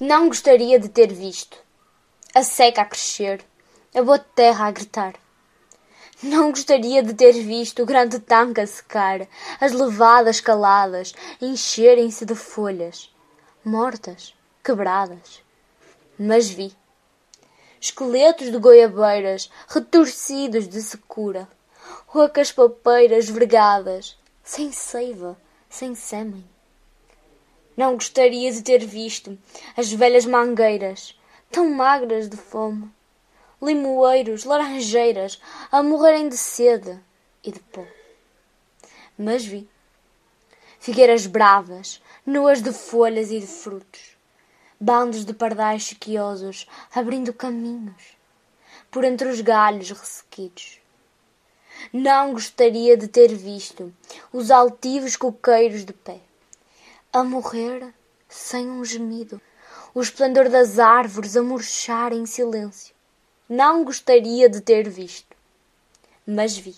Não gostaria de ter visto a seca a crescer, a boa terra a gritar. Não gostaria de ter visto o grande tanque a secar, as levadas caladas encherem-se de folhas, mortas, quebradas. Mas vi esqueletos de goiabeiras retorcidos de secura, ocas papeiras vergadas, sem seiva, sem sêmen. Não gostaria de ter visto as velhas mangueiras, tão magras de fome, limoeiros, laranjeiras, a morrerem de sede e de pó. Mas vi figueiras bravas, nuas de folhas e de frutos, bandos de pardais chiquiosos abrindo caminhos por entre os galhos ressequidos. Não gostaria de ter visto os altivos coqueiros de pé a morrer sem um gemido, o esplendor das árvores a murchar em silêncio. Não gostaria de ter visto, mas vi.